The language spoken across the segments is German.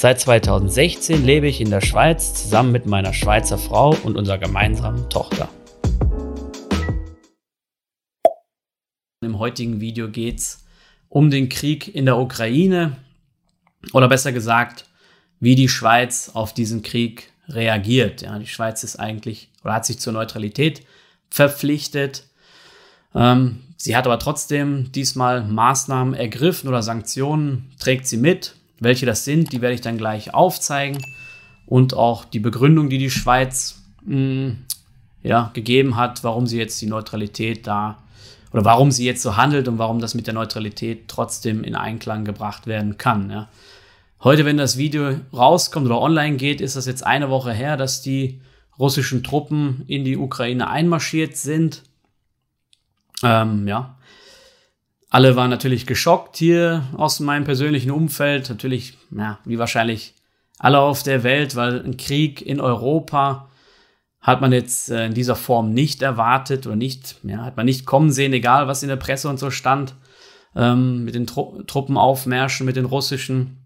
Seit 2016 lebe ich in der Schweiz zusammen mit meiner Schweizer Frau und unserer gemeinsamen Tochter. Im heutigen Video geht es um den Krieg in der Ukraine oder besser gesagt, wie die Schweiz auf diesen Krieg reagiert. Ja, die Schweiz ist eigentlich oder hat sich zur Neutralität verpflichtet. Ähm, sie hat aber trotzdem diesmal Maßnahmen ergriffen oder Sanktionen, trägt sie mit. Welche das sind, die werde ich dann gleich aufzeigen. Und auch die Begründung, die die Schweiz mh, hm, ja, gegeben hat, warum sie jetzt die Neutralität da oder warum sie jetzt so handelt und warum das mit der Neutralität trotzdem in Einklang gebracht werden kann. Ja. Heute, wenn das Video rauskommt oder online geht, ist das jetzt eine Woche her, dass die russischen Truppen in die Ukraine einmarschiert sind. Ähm, ja. Alle waren natürlich geschockt hier aus meinem persönlichen Umfeld. Natürlich, ja, wie wahrscheinlich alle auf der Welt, weil ein Krieg in Europa hat man jetzt äh, in dieser Form nicht erwartet oder nicht, ja, hat man nicht kommen sehen, egal was in der Presse und so stand, ähm, mit den Tru Truppenaufmärschen, mit den russischen.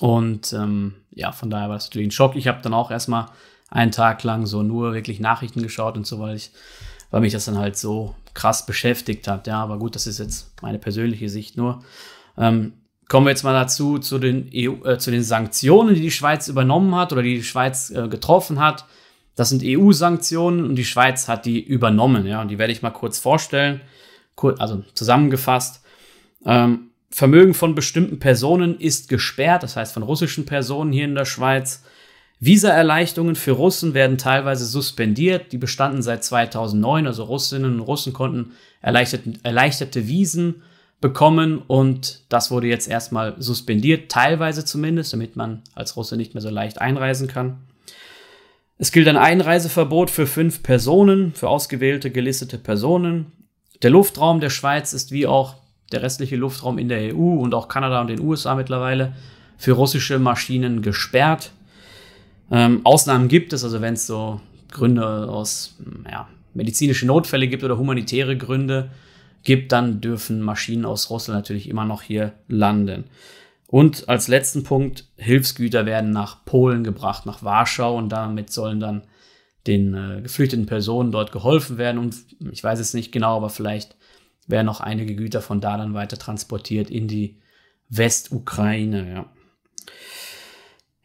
Und ähm, ja, von daher war es natürlich ein Schock. Ich habe dann auch erstmal einen Tag lang so nur wirklich Nachrichten geschaut und so, weil ich, weil mich das dann halt so krass beschäftigt hat. Ja, aber gut, das ist jetzt meine persönliche Sicht nur. Ähm, kommen wir jetzt mal dazu, zu den, EU, äh, zu den Sanktionen, die die Schweiz übernommen hat oder die die Schweiz äh, getroffen hat. Das sind EU-Sanktionen und die Schweiz hat die übernommen. Ja, und die werde ich mal kurz vorstellen. Also zusammengefasst. Ähm, Vermögen von bestimmten Personen ist gesperrt, das heißt von russischen Personen hier in der Schweiz. Visaerleichterungen für Russen werden teilweise suspendiert. Die bestanden seit 2009, also Russinnen und Russen konnten erleichterte, Visen bekommen und das wurde jetzt erstmal suspendiert, teilweise zumindest, damit man als Russe nicht mehr so leicht einreisen kann. Es gilt ein Einreiseverbot für fünf Personen, für ausgewählte gelistete Personen. Der Luftraum der Schweiz ist wie auch der restliche Luftraum in der EU und auch Kanada und den USA mittlerweile für russische Maschinen gesperrt. Ähm, Ausnahmen gibt es, also wenn es so Gründe aus ja, medizinische Notfälle gibt oder humanitäre Gründe gibt, dann dürfen Maschinen aus Russland natürlich immer noch hier landen. Und als letzten Punkt, Hilfsgüter werden nach Polen gebracht, nach Warschau und damit sollen dann den äh, geflüchteten Personen dort geholfen werden. Und ich weiß es nicht genau, aber vielleicht werden noch einige Güter von da dann weiter transportiert in die Westukraine. Ja.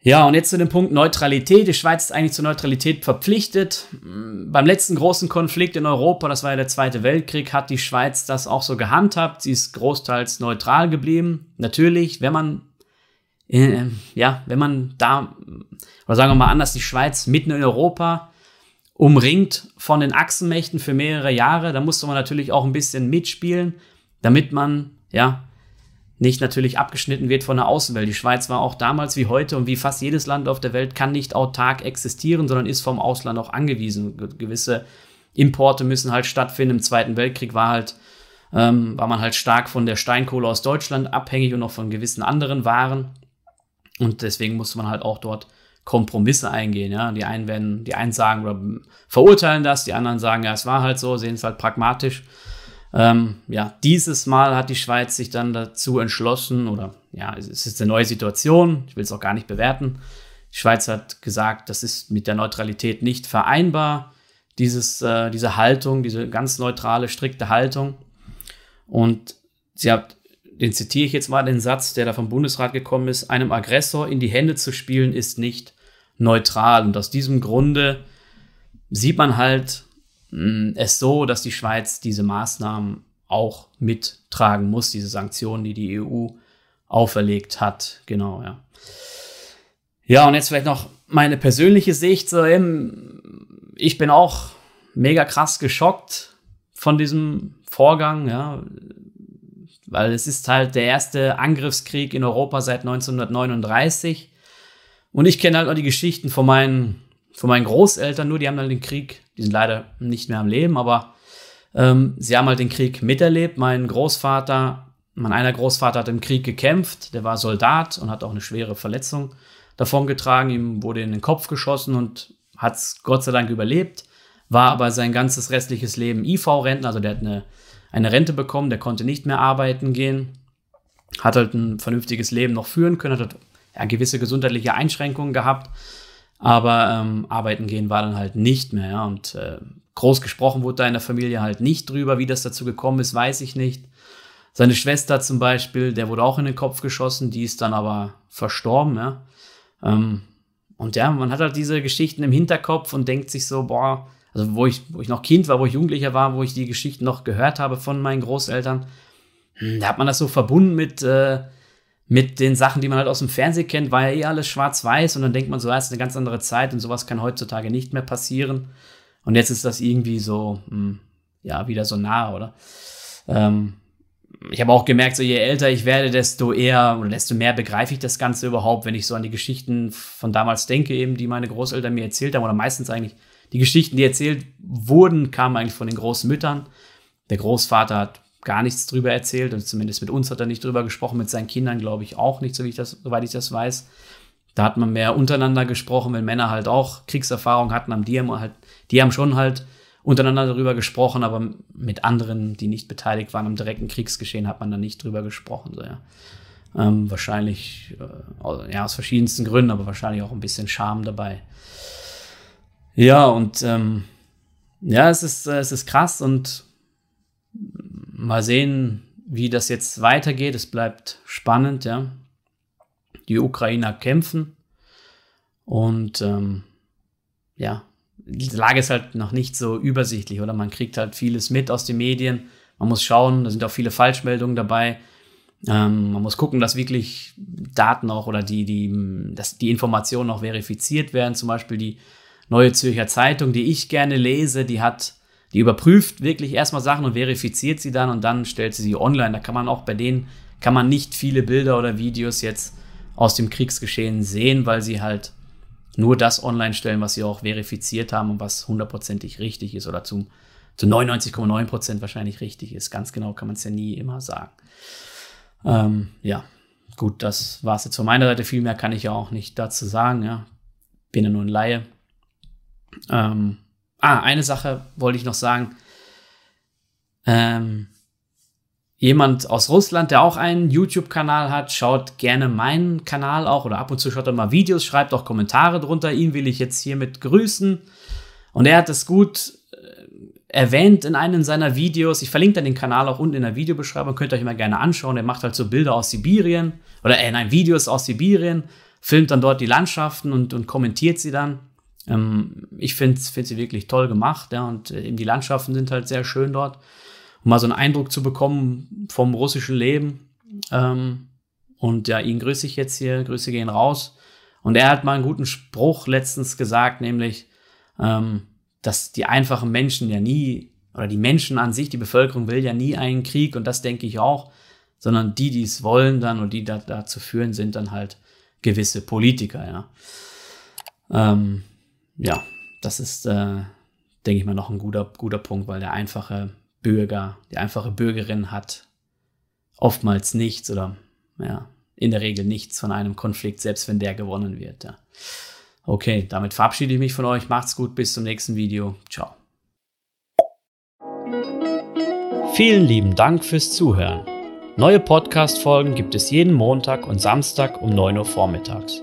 Ja, und jetzt zu dem Punkt Neutralität. Die Schweiz ist eigentlich zur Neutralität verpflichtet. Beim letzten großen Konflikt in Europa, das war ja der Zweite Weltkrieg, hat die Schweiz das auch so gehandhabt. Sie ist großteils neutral geblieben. Natürlich, wenn man, äh, ja, wenn man da, oder sagen wir mal anders, die Schweiz mitten in Europa umringt von den Achsenmächten für mehrere Jahre, da musste man natürlich auch ein bisschen mitspielen, damit man, ja, nicht natürlich abgeschnitten wird von der Außenwelt. Die Schweiz war auch damals wie heute und wie fast jedes Land auf der Welt kann nicht autark existieren, sondern ist vom Ausland auch angewiesen. Gewisse Importe müssen halt stattfinden. Im Zweiten Weltkrieg war halt ähm, war man halt stark von der Steinkohle aus Deutschland abhängig und auch von gewissen anderen Waren. Und deswegen musste man halt auch dort Kompromisse eingehen. Ja? Die einen werden, die einen sagen verurteilen das, die anderen sagen, ja, es war halt so, sehen es halt pragmatisch. Ähm, ja, dieses Mal hat die Schweiz sich dann dazu entschlossen, oder ja, es ist eine neue Situation, ich will es auch gar nicht bewerten. Die Schweiz hat gesagt, das ist mit der Neutralität nicht vereinbar, dieses, äh, diese Haltung, diese ganz neutrale, strikte Haltung. Und sie hat, den zitiere ich jetzt mal, den Satz, der da vom Bundesrat gekommen ist, einem Aggressor in die Hände zu spielen, ist nicht neutral. Und aus diesem Grunde sieht man halt, es so, dass die Schweiz diese Maßnahmen auch mittragen muss, diese Sanktionen, die die EU auferlegt hat. Genau, ja. Ja, und jetzt vielleicht noch meine persönliche Sicht. So eben, ich bin auch mega krass geschockt von diesem Vorgang, ja, weil es ist halt der erste Angriffskrieg in Europa seit 1939. Und ich kenne halt auch die Geschichten von meinen von meinen Großeltern nur, die haben dann den Krieg, die sind leider nicht mehr am Leben, aber ähm, sie haben halt den Krieg miterlebt. Mein Großvater, mein einer Großvater hat im Krieg gekämpft, der war Soldat und hat auch eine schwere Verletzung davongetragen. Ihm wurde in den Kopf geschossen und hat es Gott sei Dank überlebt, war aber sein ganzes restliches Leben IV-Rentner, also der hat eine, eine Rente bekommen, der konnte nicht mehr arbeiten gehen, hat halt ein vernünftiges Leben noch führen können, hat halt, ja, gewisse gesundheitliche Einschränkungen gehabt, aber ähm, arbeiten gehen war dann halt nicht mehr. Ja, und äh, groß gesprochen wurde da in der Familie halt nicht drüber, wie das dazu gekommen ist, weiß ich nicht. Seine Schwester zum Beispiel, der wurde auch in den Kopf geschossen, die ist dann aber verstorben, ja. Ähm, und ja, man hat halt diese Geschichten im Hinterkopf und denkt sich so, boah, also wo ich, wo ich noch Kind war, wo ich Jugendlicher war, wo ich die Geschichten noch gehört habe von meinen Großeltern, hm, da hat man das so verbunden mit, äh, mit den Sachen, die man halt aus dem Fernsehen kennt, war ja eh alles schwarz-weiß und dann denkt man so, das ist eine ganz andere Zeit und sowas kann heutzutage nicht mehr passieren. Und jetzt ist das irgendwie so, mh, hm, ja, wieder so nah, oder? Ähm, ich habe auch gemerkt, so je älter ich werde, desto eher oder desto mehr begreife ich das Ganze überhaupt, wenn ich so an die Geschichten von damals denke, eben, die meine Großeltern mir erzählt haben, oder meistens eigentlich die Geschichten, die erzählt wurden, kamen eigentlich von den Großmüttern. Der Großvater hat gar nichts drüber erzählt und zumindest mit uns hat er nicht drüber gesprochen, mit seinen Kindern glaube ich auch nicht, so ich das, soweit ich das weiß. Da hat man mehr untereinander gesprochen, wenn Männer halt auch Kriegserfahrung hatten, haben die haben halt, die haben schon halt untereinander darüber gesprochen, aber mit anderen, die nicht beteiligt waren am direkten Kriegsgeschehen, hat man dann nicht drüber gesprochen. So, ja. Ähm, wahrscheinlich, äh, ja, aus verschiedensten Gründen, aber wahrscheinlich auch ein bisschen Scham dabei. Ja, und ähm, ja, es ist, äh, es ist krass und mal sehen, wie das jetzt weitergeht. Es bleibt spannend, ja. Die Ukrainer kämpfen und ähm, ja, die Lage ist halt noch nicht so übersichtlich, oder? Man kriegt halt vieles mit aus den Medien. Man muss schauen, da sind auch viele Falschmeldungen dabei. Ähm, man muss gucken, dass wirklich Daten auch oder die, die, dass die Informationen auch verifiziert werden. Zum Beispiel die Neue Zürcher Zeitung, die ich gerne lese, die hat die überprüft wirklich erstmal Sachen und verifiziert sie dann und dann stellt sie sie online. Da kann man auch bei denen, kann man nicht viele Bilder oder Videos jetzt aus dem Kriegsgeschehen sehen, weil sie halt nur das online stellen, was sie auch verifiziert haben und was hundertprozentig richtig ist oder zum, zu 99,9 Prozent wahrscheinlich richtig ist. Ganz genau kann man es ja nie immer sagen. Ähm, ja, gut, das war es jetzt von meiner Seite. Viel mehr kann ich ja auch nicht dazu sagen. Ja. Bin ja nur ein Laie. Ähm, Ah, eine Sache wollte ich noch sagen. Ähm, jemand aus Russland, der auch einen YouTube-Kanal hat, schaut gerne meinen Kanal auch oder ab und zu schaut er mal Videos, schreibt auch Kommentare drunter. Ihn will ich jetzt hiermit grüßen. Und er hat es gut äh, erwähnt in einem seiner Videos. Ich verlinke dann den Kanal auch unten in der Videobeschreibung, könnt ihr euch mal gerne anschauen. Er macht halt so Bilder aus Sibirien oder äh, nein, Videos aus Sibirien, filmt dann dort die Landschaften und, und kommentiert sie dann. Ähm, ich finde find sie wirklich toll gemacht, ja, und äh, eben die Landschaften sind halt sehr schön dort. Um mal so einen Eindruck zu bekommen vom russischen Leben. Ähm, und ja, ihn grüße ich jetzt hier, Grüße gehen raus. Und er hat mal einen guten Spruch letztens gesagt, nämlich, ähm, dass die einfachen Menschen ja nie, oder die Menschen an sich, die Bevölkerung will ja nie einen Krieg, und das denke ich auch, sondern die, die es wollen dann und die da, dazu führen, sind dann halt gewisse Politiker, ja. Ähm, ja, das ist, äh, denke ich mal, noch ein guter, guter Punkt, weil der einfache Bürger, die einfache Bürgerin hat oftmals nichts oder ja, in der Regel nichts von einem Konflikt, selbst wenn der gewonnen wird. Ja. Okay, damit verabschiede ich mich von euch. Macht's gut, bis zum nächsten Video. Ciao. Vielen lieben Dank fürs Zuhören. Neue Podcast-Folgen gibt es jeden Montag und Samstag um 9 Uhr vormittags.